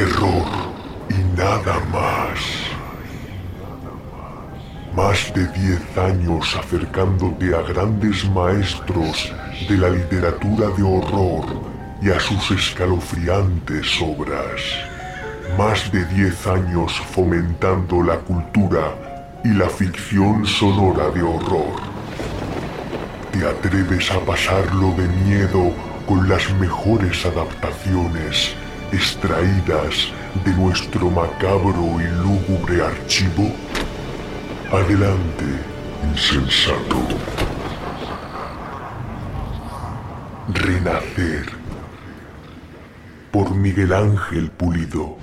terror y nada más. Más de diez años acercándote a grandes maestros de la literatura de horror y a sus escalofriantes obras. Más de diez años fomentando la cultura y la ficción sonora de horror. ¿Te atreves a pasarlo de miedo con las mejores adaptaciones extraídas de nuestro macabro y lúgubre archivo? Adelante, insensato. Renacer por Miguel Ángel Pulido.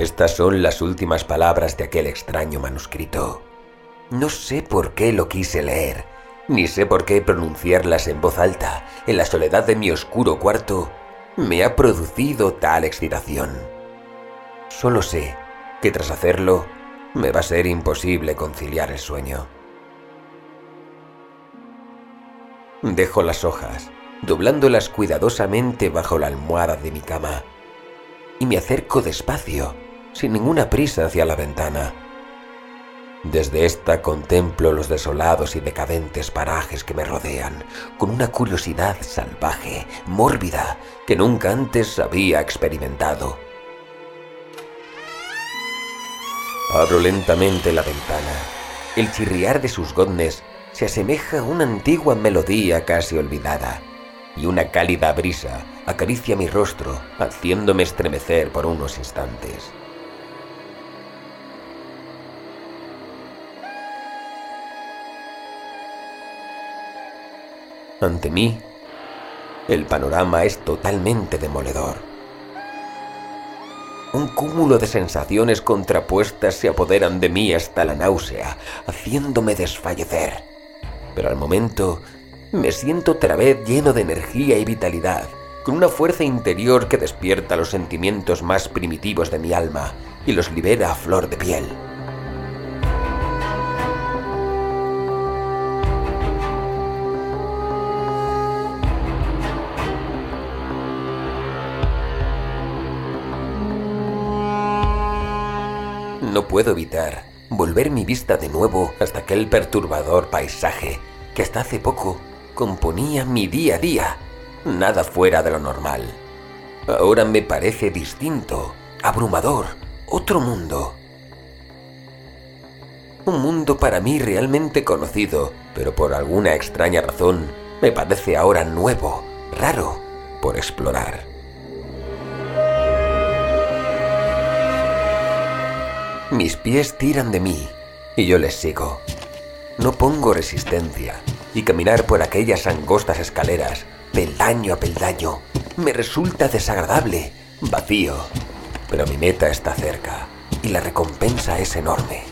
Estas son las últimas palabras de aquel extraño manuscrito. No sé por qué lo quise leer, ni sé por qué pronunciarlas en voz alta, en la soledad de mi oscuro cuarto, me ha producido tal excitación. Solo sé que tras hacerlo, me va a ser imposible conciliar el sueño. Dejo las hojas, doblándolas cuidadosamente bajo la almohada de mi cama, y me acerco despacio sin ninguna prisa hacia la ventana. Desde esta contemplo los desolados y decadentes parajes que me rodean, con una curiosidad salvaje, mórbida, que nunca antes había experimentado. Abro lentamente la ventana. El chirriar de sus goznes se asemeja a una antigua melodía casi olvidada, y una cálida brisa acaricia mi rostro, haciéndome estremecer por unos instantes. Ante mí, el panorama es totalmente demoledor. Un cúmulo de sensaciones contrapuestas se apoderan de mí hasta la náusea, haciéndome desfallecer. Pero al momento me siento otra vez lleno de energía y vitalidad, con una fuerza interior que despierta los sentimientos más primitivos de mi alma y los libera a flor de piel. No puedo evitar volver mi vista de nuevo hasta aquel perturbador paisaje que hasta hace poco componía mi día a día, nada fuera de lo normal. Ahora me parece distinto, abrumador, otro mundo. Un mundo para mí realmente conocido, pero por alguna extraña razón me parece ahora nuevo, raro, por explorar. Mis pies tiran de mí y yo les sigo. No pongo resistencia y caminar por aquellas angostas escaleras, peldaño a peldaño, me resulta desagradable, vacío. Pero mi meta está cerca y la recompensa es enorme.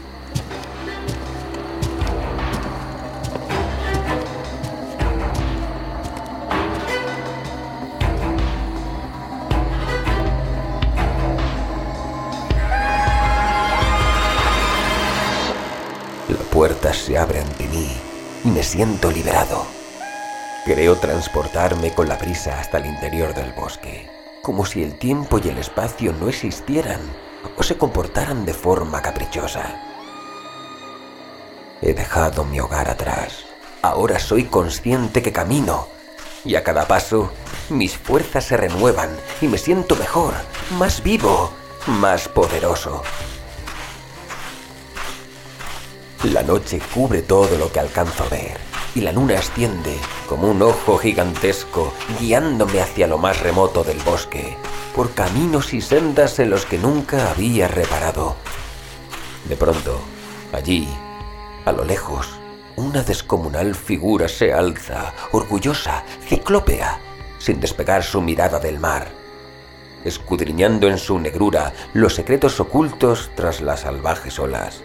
Puertas se abren ante mí y me siento liberado. Creo transportarme con la brisa hasta el interior del bosque, como si el tiempo y el espacio no existieran o se comportaran de forma caprichosa. He dejado mi hogar atrás. Ahora soy consciente que camino y a cada paso mis fuerzas se renuevan y me siento mejor, más vivo, más poderoso. La noche cubre todo lo que alcanzo a ver y la luna extiende como un ojo gigantesco guiándome hacia lo más remoto del bosque, por caminos y sendas en los que nunca había reparado. De pronto, allí, a lo lejos, una descomunal figura se alza, orgullosa, ciclópea, sin despegar su mirada del mar, escudriñando en su negrura los secretos ocultos tras las salvajes olas.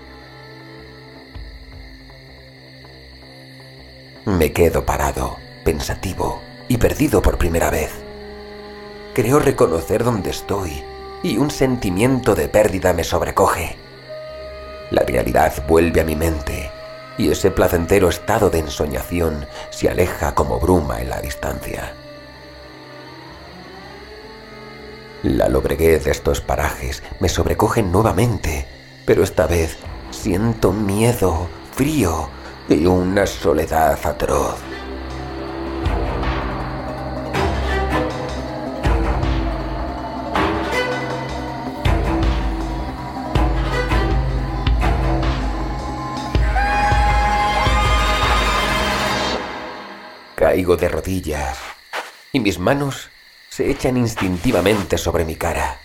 Me quedo parado, pensativo y perdido por primera vez. Creo reconocer dónde estoy y un sentimiento de pérdida me sobrecoge. La realidad vuelve a mi mente y ese placentero estado de ensoñación se aleja como bruma en la distancia. La lobreguez de estos parajes me sobrecoge nuevamente, pero esta vez siento miedo, frío y una soledad atroz. Caigo de rodillas y mis manos se echan instintivamente sobre mi cara.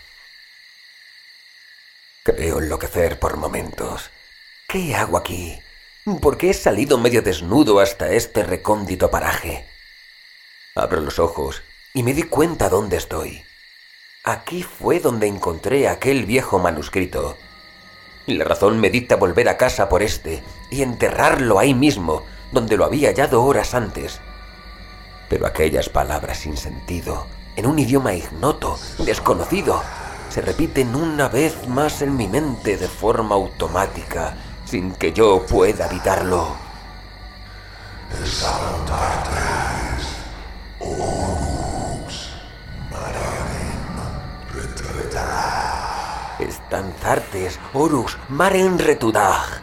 Creo enloquecer por momentos. ¿Qué hago aquí? ¿Por qué he salido medio desnudo hasta este recóndito paraje? Abro los ojos y me di cuenta dónde estoy. Aquí fue donde encontré aquel viejo manuscrito. La razón me dicta volver a casa por este y enterrarlo ahí mismo, donde lo había hallado horas antes. Pero aquellas palabras sin sentido, en un idioma ignoto, desconocido, se repiten una vez más en mi mente de forma automática, sin que yo pueda evitarlo. Estanzartes, Orus, Maren Retudag.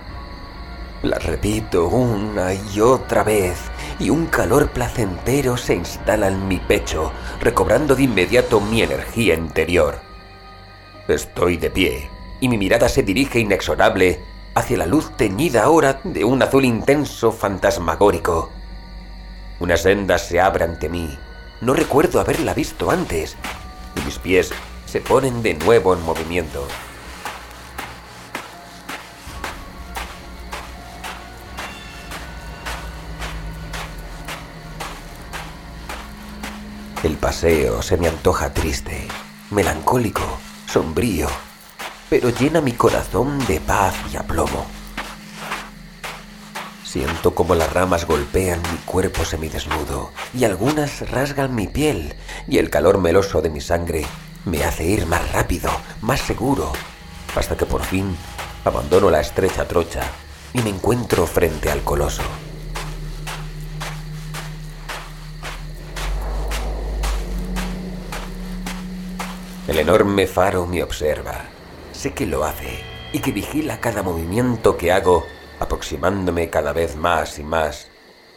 Las repito una y otra vez, y un calor placentero se instala en mi pecho, recobrando de inmediato mi energía interior. Estoy de pie, y mi mirada se dirige inexorable hacia la luz teñida ahora de un azul intenso fantasmagórico. Una senda se abre ante mí. No recuerdo haberla visto antes, y mis pies se ponen de nuevo en movimiento. El paseo se me antoja triste, melancólico, sombrío, pero llena mi corazón de paz y aplomo. Siento como las ramas golpean mi cuerpo semidesnudo y algunas rasgan mi piel y el calor meloso de mi sangre me hace ir más rápido, más seguro, hasta que por fin abandono la estrecha trocha y me encuentro frente al coloso. El enorme faro me observa. Sé que lo hace y que vigila cada movimiento que hago, aproximándome cada vez más y más,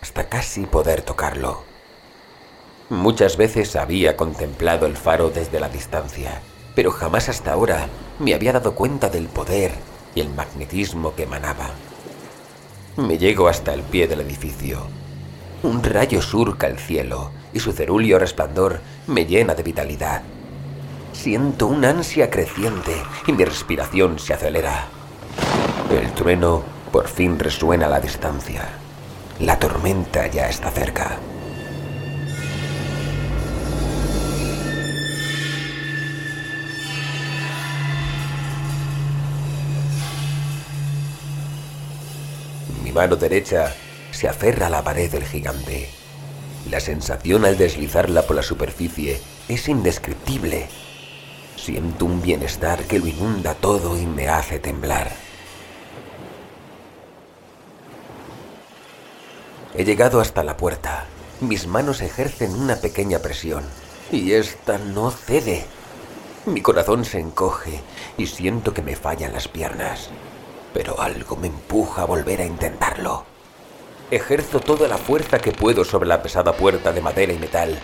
hasta casi poder tocarlo. Muchas veces había contemplado el faro desde la distancia, pero jamás hasta ahora me había dado cuenta del poder y el magnetismo que emanaba. Me llego hasta el pie del edificio. Un rayo surca el cielo y su cerúleo resplandor me llena de vitalidad. Siento una ansia creciente y mi respiración se acelera. El trueno por fin resuena a la distancia. La tormenta ya está cerca. Mi mano derecha se aferra a la pared del gigante. La sensación al deslizarla por la superficie es indescriptible Siento un bienestar que lo inunda todo y me hace temblar. He llegado hasta la puerta. Mis manos ejercen una pequeña presión y esta no cede. Mi corazón se encoge y siento que me fallan las piernas, pero algo me empuja a volver a intentarlo. Ejerzo toda la fuerza que puedo sobre la pesada puerta de madera y metal.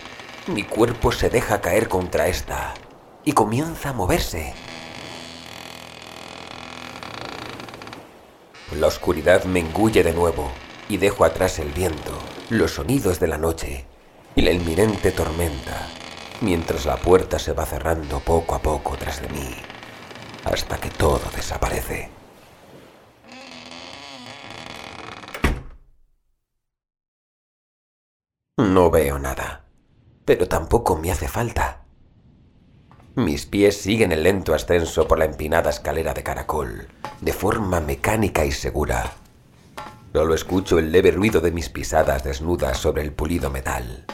Mi cuerpo se deja caer contra esta y comienza a moverse. La oscuridad me engulle de nuevo y dejo atrás el viento los sonidos de la noche y la inminente tormenta, mientras la puerta se va cerrando poco a poco tras de mí, hasta que todo desaparece. No veo nada, pero tampoco me hace falta. Mis pies siguen el lento ascenso por la empinada escalera de caracol, de forma mecánica y segura. Solo escucho el leve ruido de mis pisadas desnudas sobre el pulido metal.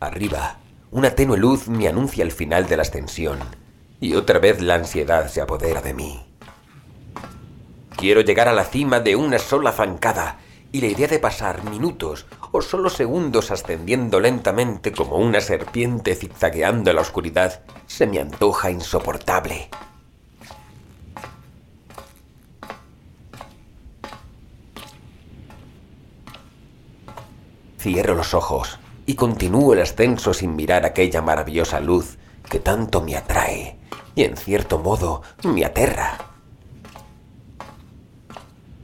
Arriba, una tenue luz me anuncia el final de la ascensión, y otra vez la ansiedad se apodera de mí. Quiero llegar a la cima de una sola zancada, y la idea de pasar minutos o solo segundos ascendiendo lentamente como una serpiente zigzagueando en la oscuridad se me antoja insoportable. Cierro los ojos y continúo el ascenso sin mirar aquella maravillosa luz que tanto me atrae y en cierto modo me aterra.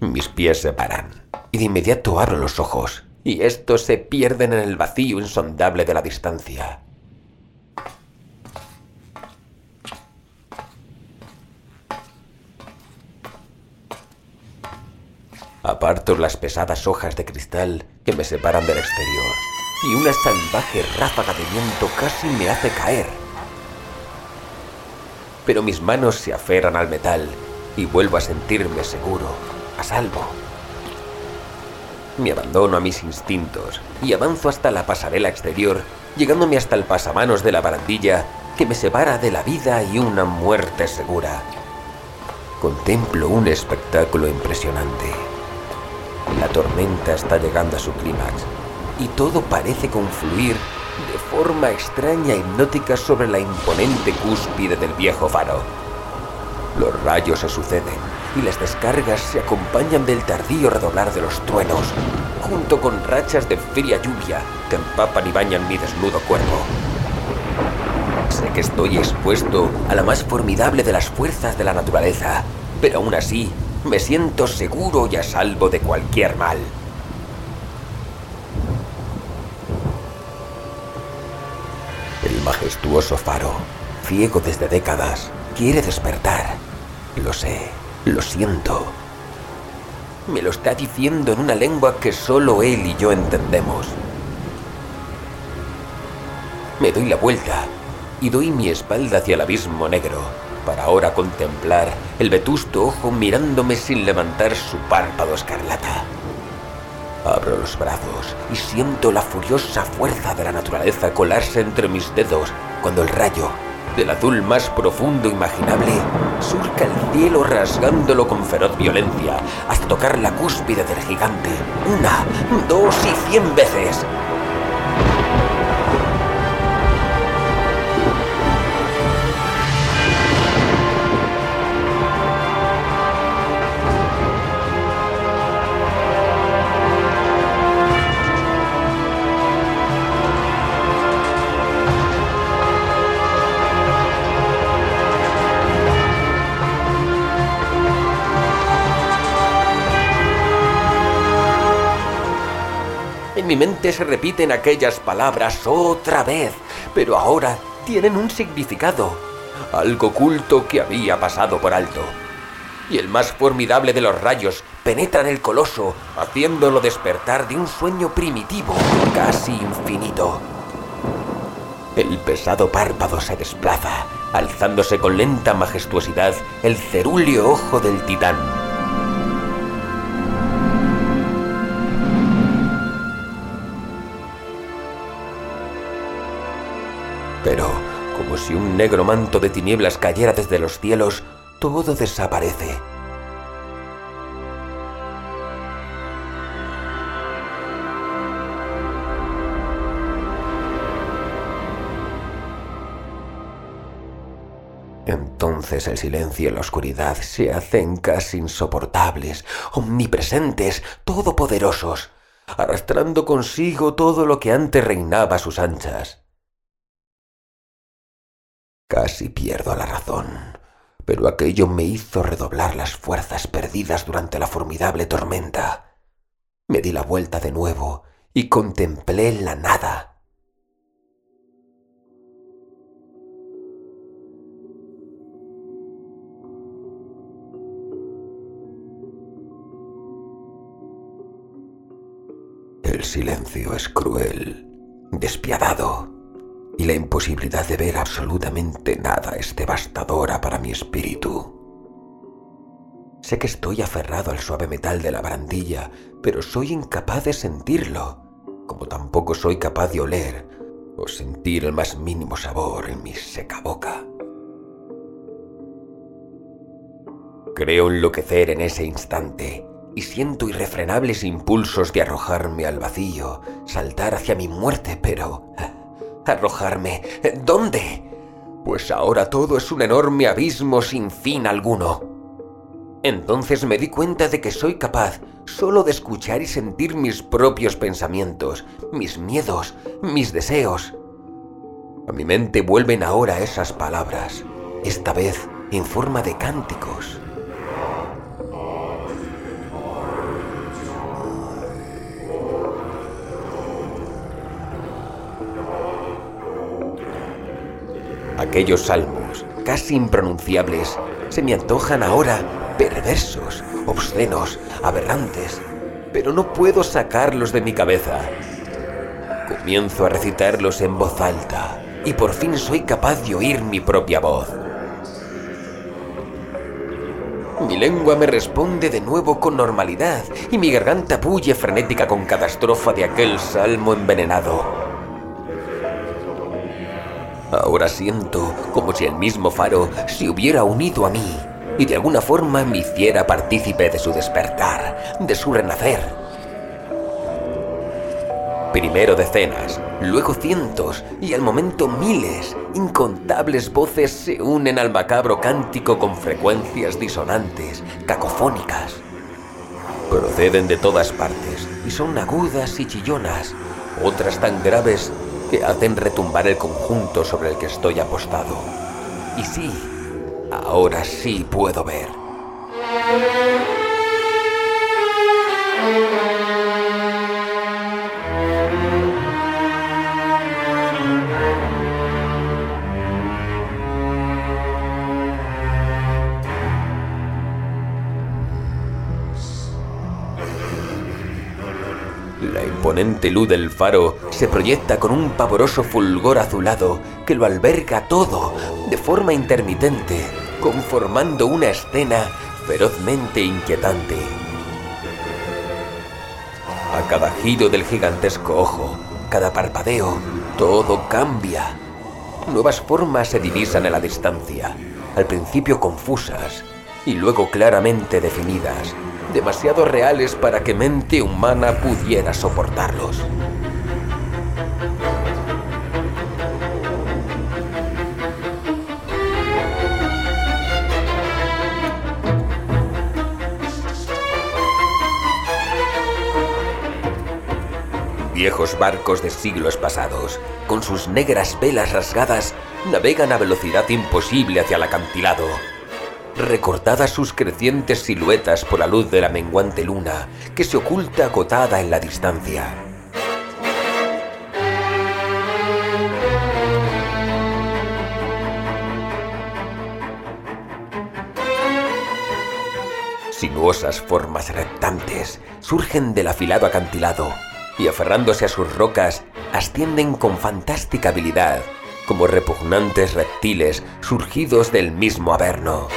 Mis pies se paran y de inmediato abro los ojos, y estos se pierden en el vacío insondable de la distancia. Aparto las pesadas hojas de cristal que me separan del exterior, y una salvaje ráfaga de viento casi me hace caer. Pero mis manos se aferran al metal y vuelvo a sentirme seguro, a salvo. Me abandono a mis instintos y avanzo hasta la pasarela exterior, llegándome hasta el pasamanos de la barandilla que me separa de la vida y una muerte segura. Contemplo un espectáculo impresionante. La tormenta está llegando a su clímax y todo parece confluir de forma extraña e hipnótica sobre la imponente cúspide del viejo faro. Los rayos se suceden y las descargas se acompañan del tardío redoblar de los truenos, junto con rachas de fría lluvia que empapan y bañan mi desnudo cuerpo. Sé que estoy expuesto a la más formidable de las fuerzas de la naturaleza, pero aún así me siento seguro y a salvo de cualquier mal. El majestuoso faro, ciego desde décadas, quiere despertar. Lo sé. Lo siento. Me lo está diciendo en una lengua que solo él y yo entendemos. Me doy la vuelta y doy mi espalda hacia el abismo negro para ahora contemplar el vetusto ojo mirándome sin levantar su párpado escarlata. Abro los brazos y siento la furiosa fuerza de la naturaleza colarse entre mis dedos cuando el rayo del azul más profundo imaginable, surca el cielo rasgándolo con feroz violencia hasta tocar la cúspide del gigante, una, dos y cien veces. Se repiten aquellas palabras otra vez, pero ahora tienen un significado, algo oculto que había pasado por alto. Y el más formidable de los rayos penetra en el coloso, haciéndolo despertar de un sueño primitivo, casi infinito. El pesado párpado se desplaza, alzándose con lenta majestuosidad el cerúleo ojo del titán. Pero, como si un negro manto de tinieblas cayera desde los cielos, todo desaparece. Entonces el silencio y la oscuridad se hacen casi insoportables, omnipresentes, todopoderosos, arrastrando consigo todo lo que antes reinaba a sus anchas. Casi pierdo la razón, pero aquello me hizo redoblar las fuerzas perdidas durante la formidable tormenta. Me di la vuelta de nuevo y contemplé la nada. El silencio es cruel, despiadado, y la imposibilidad de ver absolutamente nada es devastadora para mi espíritu. Sé que estoy aferrado al suave metal de la barandilla, pero soy incapaz de sentirlo, como tampoco soy capaz de oler o sentir el más mínimo sabor en mi seca boca. Creo enloquecer en ese instante y siento irrefrenables impulsos de arrojarme al vacío, saltar hacia mi muerte, pero... ¿Arrojarme? ¿Dónde? Pues ahora todo es un enorme abismo sin fin alguno. Entonces me di cuenta de que soy capaz solo de escuchar y sentir mis propios pensamientos, mis miedos, mis deseos. A mi mente vuelven ahora esas palabras, esta vez en forma de cánticos. Aquellos salmos, casi impronunciables, se me antojan ahora perversos, obscenos, aberrantes, pero no puedo sacarlos de mi cabeza. Comienzo a recitarlos en voz alta y por fin soy capaz de oír mi propia voz. Mi lengua me responde de nuevo con normalidad y mi garganta bulle frenética con cada estrofa de aquel salmo envenenado. Ahora siento como si el mismo faro se hubiera unido a mí y de alguna forma me hiciera partícipe de su despertar, de su renacer. Primero decenas, luego cientos y al momento miles, incontables voces se unen al macabro cántico con frecuencias disonantes, cacofónicas. Proceden de todas partes y son agudas y chillonas, otras tan graves que hacen retumbar el conjunto sobre el que estoy apostado. Y sí, ahora sí puedo ver. Imponente luz del faro se proyecta con un pavoroso fulgor azulado que lo alberga todo de forma intermitente, conformando una escena ferozmente inquietante. A cada giro del gigantesco ojo, cada parpadeo, todo cambia. Nuevas formas se divisan en la distancia, al principio confusas y luego claramente definidas, demasiado reales para que mente humana pudiera soportarlos. Viejos barcos de siglos pasados, con sus negras velas rasgadas, navegan a velocidad imposible hacia el acantilado, recortadas sus crecientes siluetas por la luz de la menguante luna que se oculta acotada en la distancia. Sinuosas formas reptantes surgen del afilado acantilado y aferrándose a sus rocas ascienden con fantástica habilidad como repugnantes reptiles surgidos del mismo averno.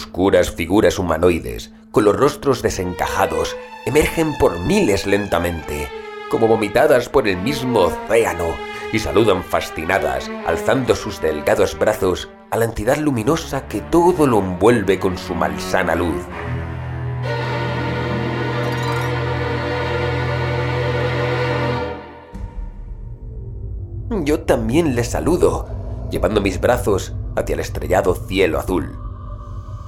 Oscuras figuras humanoides, con los rostros desencajados, emergen por miles lentamente, como vomitadas por el mismo océano, y saludan fascinadas, alzando sus delgados brazos a la entidad luminosa que todo lo envuelve con su malsana luz. Yo también les saludo, llevando mis brazos hacia el estrellado cielo azul.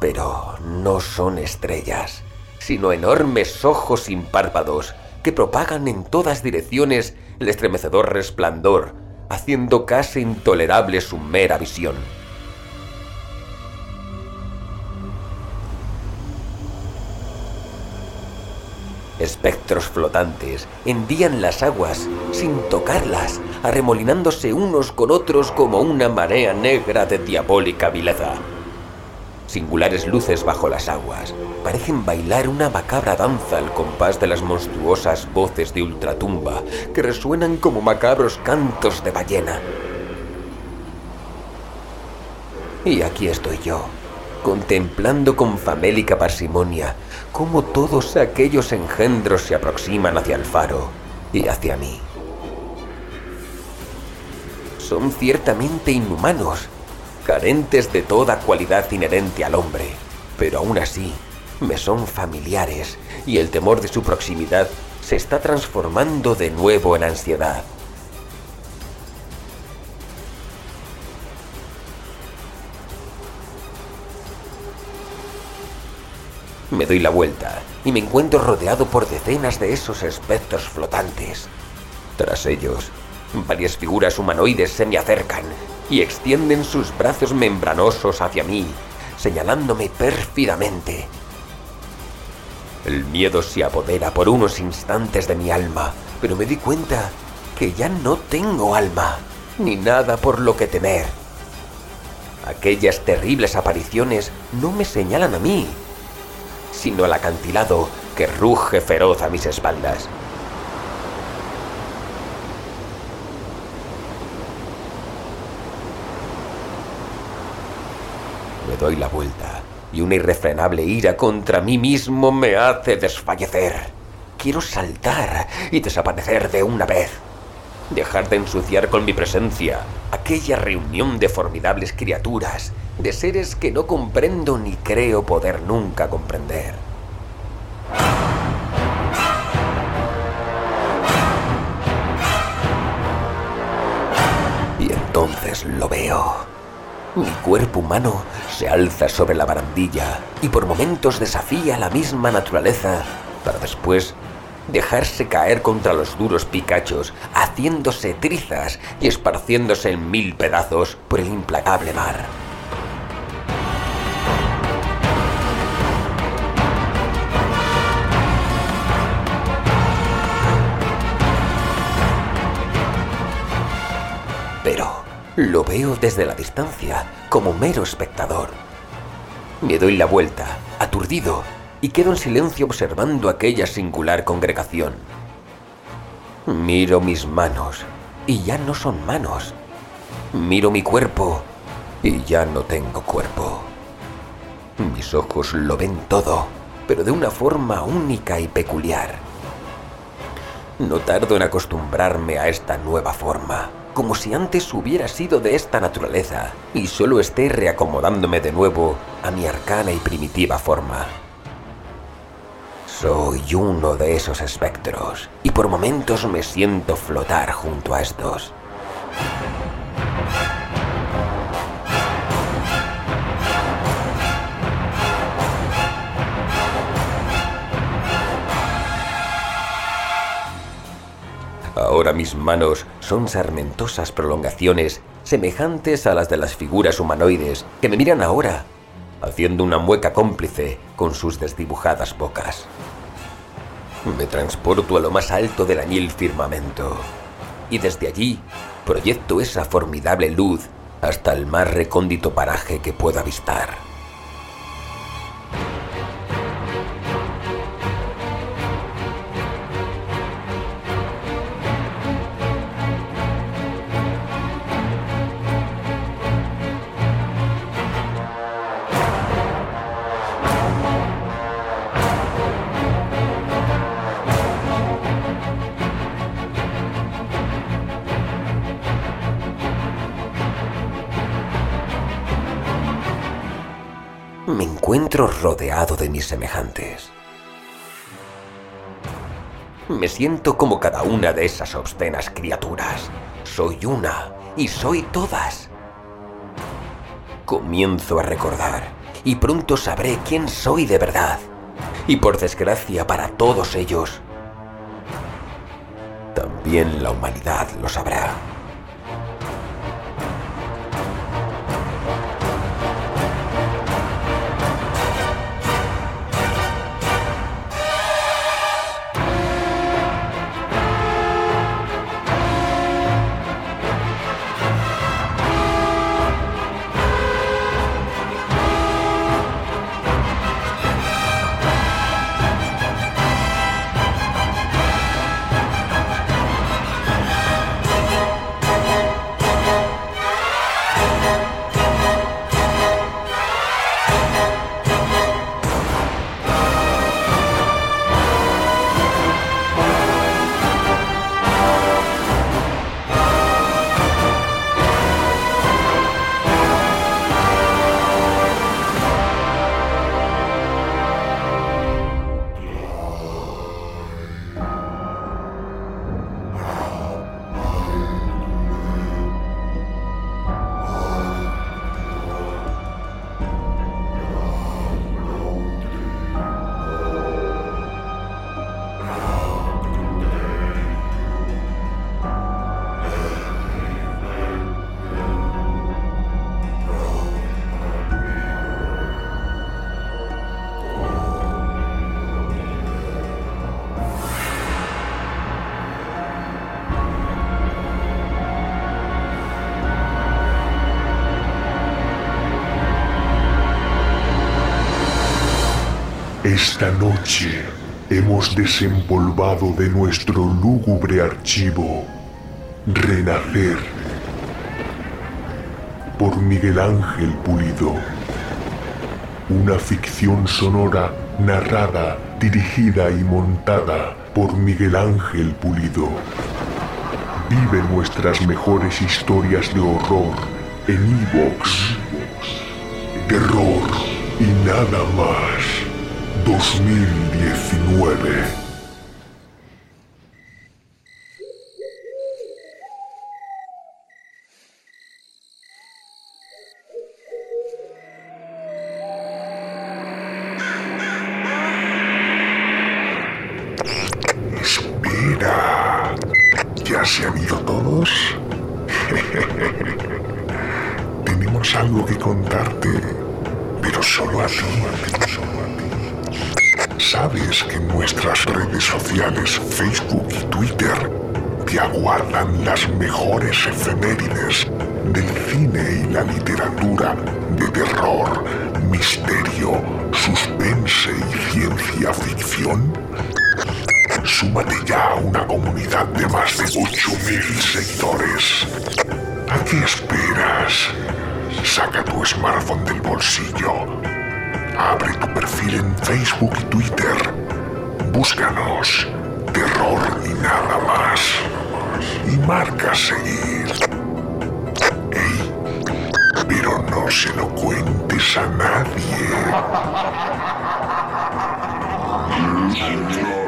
Pero no son estrellas, sino enormes ojos sin párpados que propagan en todas direcciones el estremecedor resplandor, haciendo casi intolerable su mera visión. Espectros flotantes hendían las aguas sin tocarlas, arremolinándose unos con otros como una marea negra de diabólica vileza. Singulares luces bajo las aguas parecen bailar una macabra danza al compás de las monstruosas voces de ultratumba que resuenan como macabros cantos de ballena. Y aquí estoy yo, contemplando con famélica parsimonia cómo todos aquellos engendros se aproximan hacia el faro y hacia mí. Son ciertamente inhumanos, carentes de toda cualidad inherente al hombre, pero aún así me son familiares y el temor de su proximidad se está transformando de nuevo en ansiedad. Me doy la vuelta y me encuentro rodeado por decenas de esos espectros flotantes. Tras ellos, varias figuras humanoides se me acercan y extienden sus brazos membranosos hacia mí, señalándome pérfidamente. El miedo se apodera por unos instantes de mi alma, pero me di cuenta que ya no tengo alma, ni nada por lo que temer. Aquellas terribles apariciones no me señalan a mí, sino al acantilado que ruge feroz a mis espaldas. Doy la vuelta y una irrefrenable ira contra mí mismo me hace desfallecer. Quiero saltar y desaparecer de una vez. Dejar de ensuciar con mi presencia aquella reunión de formidables criaturas de seres que no comprendo ni creo poder nunca comprender. Y entonces lo veo. Mi cuerpo humano se alza sobre la barandilla y por momentos desafía la misma naturaleza para después dejarse caer contra los duros picachos, haciéndose trizas y esparciéndose en mil pedazos por el implacable mar. Lo veo desde la distancia, como mero espectador. Me doy la vuelta, aturdido, y quedo en silencio observando aquella singular congregación. Miro mis manos, y ya no son manos. Miro mi cuerpo, y ya no tengo cuerpo. Mis ojos lo ven todo, pero de una forma única y peculiar. No tardo en acostumbrarme a esta nueva forma como si antes hubiera sido de esta naturaleza y solo esté reacomodándome de nuevo a mi arcana y primitiva forma. Soy uno de esos espectros y por momentos me siento flotar junto a estos. Ahora mis manos son sarmentosas prolongaciones semejantes a las de las figuras humanoides que me miran ahora, haciendo una mueca cómplice con sus desdibujadas bocas. Me transporto a lo más alto del añil firmamento y desde allí proyecto esa formidable luz hasta el más recóndito paraje que pueda avistar. Rodeado de mis semejantes. Me siento como cada una de esas obscenas criaturas. Soy una y soy todas. Comienzo a recordar y pronto sabré quién soy de verdad. Y por desgracia para todos ellos, también la humanidad lo sabrá. Esta noche hemos desempolvado de nuestro lúgubre archivo Renacer por Miguel Ángel Pulido. Una ficción sonora narrada, dirigida y montada por Miguel Ángel Pulido. Vive nuestras mejores historias de horror en Evox. Terror y nada más. 2019. Sabes que nuestras redes sociales, Facebook y Twitter, te aguardan las mejores efemérides del cine y la literatura de terror, misterio, suspense y ciencia ficción? Súmate ya a una comunidad de más de 8.000 seguidores. ¿A qué esperas? Saca tu smartphone del bolsillo. Abre tu perfil en Facebook y Twitter. Búscanos Terror y nada más. Y marca seguir. Ey, pero no se lo cuentes a nadie.